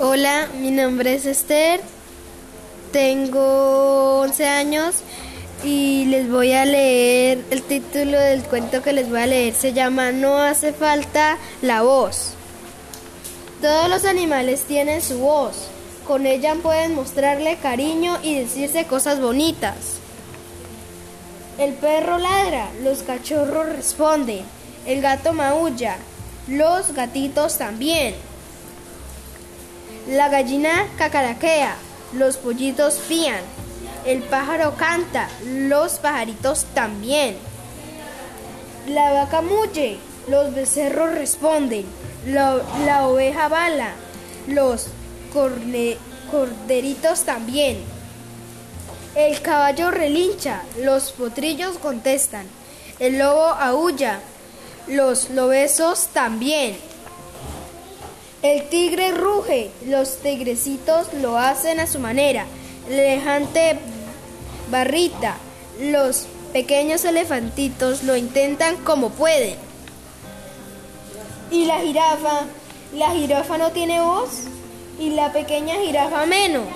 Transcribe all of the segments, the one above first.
Hola, mi nombre es Esther, tengo 11 años y les voy a leer el título del cuento que les voy a leer. Se llama No hace falta la voz. Todos los animales tienen su voz. Con ella pueden mostrarle cariño y decirse cosas bonitas. El perro ladra, los cachorros responden, el gato maulla, los gatitos también. La gallina cacaraquea, los pollitos pían, el pájaro canta, los pajaritos también. La vaca mulle, los becerros responden, la, oveja bala, los corderitos también. El caballo relincha, los potrillos contestan, el lobo aúlla, los lobesos también. El tigre ruge, los tigrecitos lo hacen a su manera. El elefante barrita, los pequeños elefantitos lo intentan como pueden. Y la jirafa, la jirafa no tiene voz y la pequeña jirafa menos.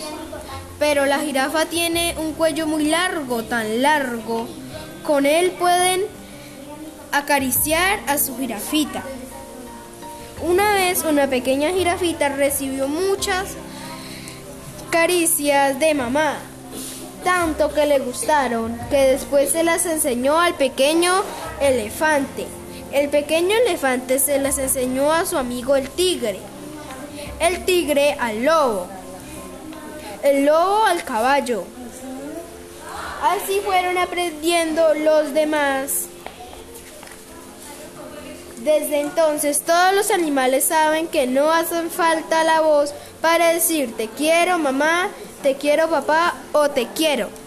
Pero la jirafa tiene un cuello muy largo, tan largo. Con él pueden acariciar a su jirafita. Una pequeña jirafita recibió muchas caricias de mamá, tanto que le gustaron que después se las enseñó al pequeño elefante. El pequeño elefante se las enseñó a su amigo el tigre, el tigre al lobo, el lobo al caballo. Así fueron aprendiendo los demás desde entonces todos los animales saben que no hacen falta la voz para decir te quiero mamá, te quiero papá o te quiero.